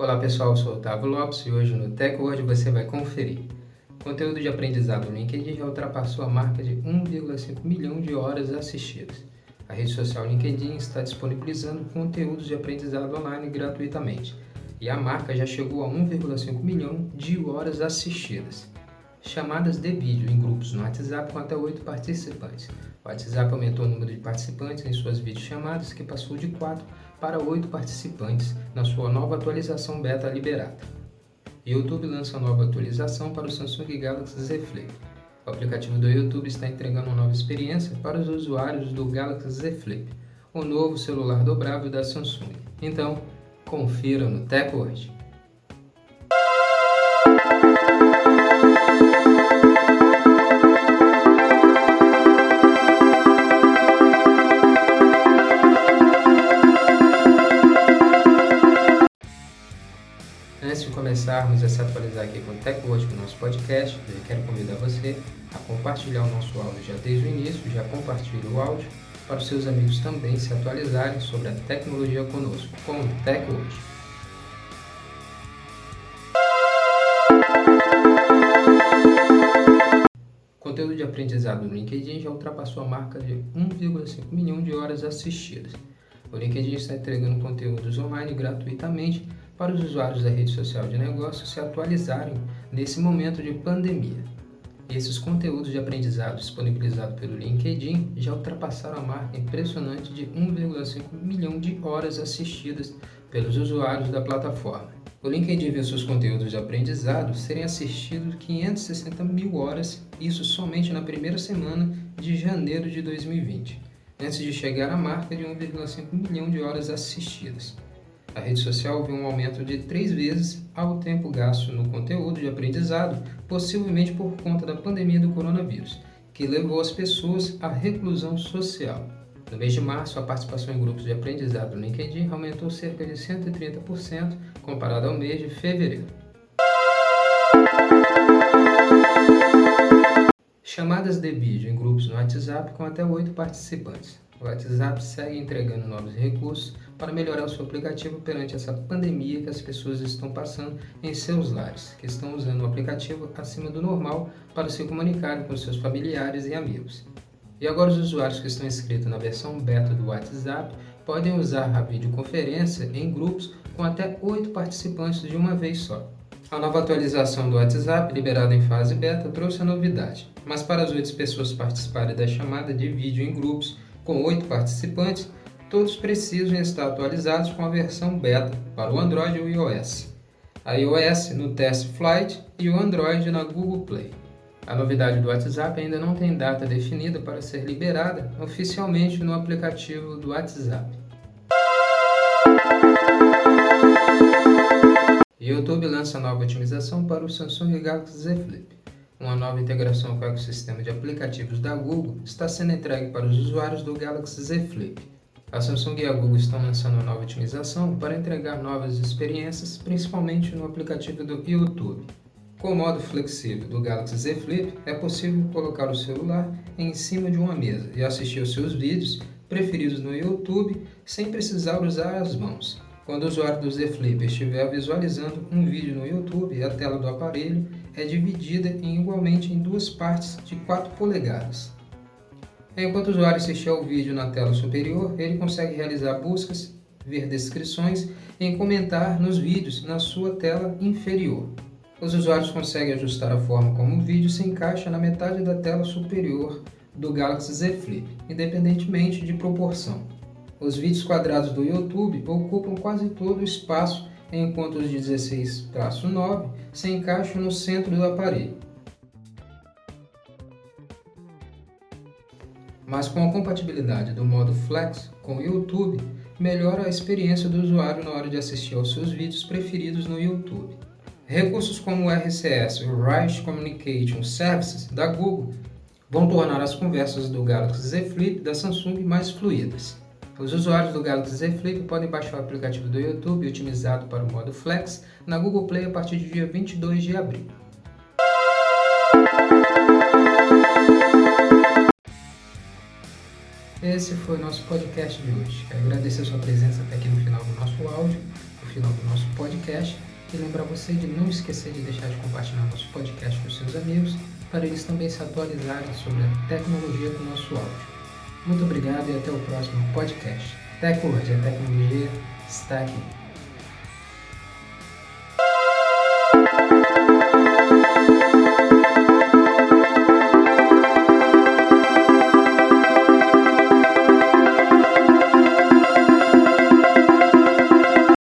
Olá pessoal, eu sou Otávio Lopes e hoje no TechWord você vai conferir. O conteúdo de aprendizado no LinkedIn já ultrapassou a marca de 1,5 milhão de horas assistidas. A rede social LinkedIn está disponibilizando conteúdos de aprendizado online gratuitamente e a marca já chegou a 1,5 milhão de horas assistidas. Chamadas de vídeo em grupos no WhatsApp com até 8 participantes. O WhatsApp aumentou o número de participantes em suas videochamadas, que passou de 4 para 8 participantes na sua nova atualização beta liberada. YouTube lança nova atualização para o Samsung Galaxy Z Flip. O aplicativo do YouTube está entregando uma nova experiência para os usuários do Galaxy Z Flip, o novo celular dobrável da Samsung. Então, confira no TechWord. Começarmos a se atualizar aqui com o TechWord, com o nosso podcast, eu quero convidar você a compartilhar o nosso áudio já desde o início, já compartilhe o áudio para os seus amigos também se atualizarem sobre a tecnologia conosco, com o TechWord. O conteúdo de aprendizado no LinkedIn já ultrapassou a marca de 1,5 milhão de horas assistidas. O LinkedIn está entregando conteúdos online gratuitamente para os usuários da rede social de negócios se atualizarem nesse momento de pandemia. Esses conteúdos de aprendizado disponibilizados pelo LinkedIn já ultrapassaram a marca impressionante de 1,5 milhão de horas assistidas pelos usuários da plataforma. O LinkedIn viu seus conteúdos de aprendizado serem assistidos 560 mil horas, isso somente na primeira semana de janeiro de 2020, antes de chegar à marca de 1,5 milhão de horas assistidas. A rede social viu um aumento de três vezes ao tempo gasto no conteúdo de aprendizado, possivelmente por conta da pandemia do coronavírus, que levou as pessoas à reclusão social. No mês de março, a participação em grupos de aprendizado no LinkedIn aumentou cerca de 130% comparado ao mês de fevereiro. Chamadas de vídeo em grupos no WhatsApp com até 8 participantes. O WhatsApp segue entregando novos recursos para melhorar o seu aplicativo perante essa pandemia que as pessoas estão passando em seus lares, que estão usando o aplicativo acima do normal para se comunicarem com seus familiares e amigos. E agora os usuários que estão inscritos na versão beta do WhatsApp podem usar a videoconferência em grupos com até 8 participantes de uma vez só. A nova atualização do WhatsApp, liberada em fase beta, trouxe a novidade, mas para as 8 pessoas participarem da chamada de vídeo em grupos, com oito participantes, todos precisam estar atualizados com a versão beta para o Android e o iOS. A iOS no Test Flight e o Android na Google Play. A novidade do WhatsApp ainda não tem data definida para ser liberada oficialmente no aplicativo do WhatsApp. YouTube lança nova otimização para o Samsung Galaxy Z Flip. Uma nova integração com o ecossistema de aplicativos da Google está sendo entregue para os usuários do Galaxy Z Flip. A Samsung e a Google estão lançando uma nova otimização para entregar novas experiências, principalmente no aplicativo do YouTube. Com o modo flexível do Galaxy Z Flip, é possível colocar o celular em cima de uma mesa e assistir os seus vídeos preferidos no YouTube sem precisar usar as mãos. Quando o usuário do Z Flip estiver visualizando um vídeo no YouTube, a tela do aparelho é dividida em, igualmente em duas partes de 4 polegadas. Enquanto o usuário assistir ao vídeo na tela superior, ele consegue realizar buscas, ver descrições e comentar nos vídeos na sua tela inferior. Os usuários conseguem ajustar a forma como o vídeo se encaixa na metade da tela superior do Galaxy Z Flip, independentemente de proporção. Os vídeos quadrados do YouTube ocupam quase todo o espaço, enquanto os de 16-9 se encaixam no centro do aparelho. Mas com a compatibilidade do modo Flex com o YouTube, melhora a experiência do usuário na hora de assistir aos seus vídeos preferidos no YouTube. Recursos como o RCS, o Rich Communication Services da Google, vão tornar as conversas do Galaxy Z Flip da Samsung mais fluídas. Os usuários do Galaxy Z Flip podem baixar o aplicativo do YouTube otimizado para o modo Flex na Google Play a partir do dia 22 de abril. Esse foi o nosso podcast de hoje. Quero agradecer a sua presença até aqui no final do nosso áudio, no final do nosso podcast, e lembrar você de não esquecer de deixar de compartilhar nosso podcast com seus amigos, para eles também se atualizarem sobre a tecnologia do nosso áudio. Muito obrigado e até o próximo podcast. Tecnologia, tecnologia está aqui.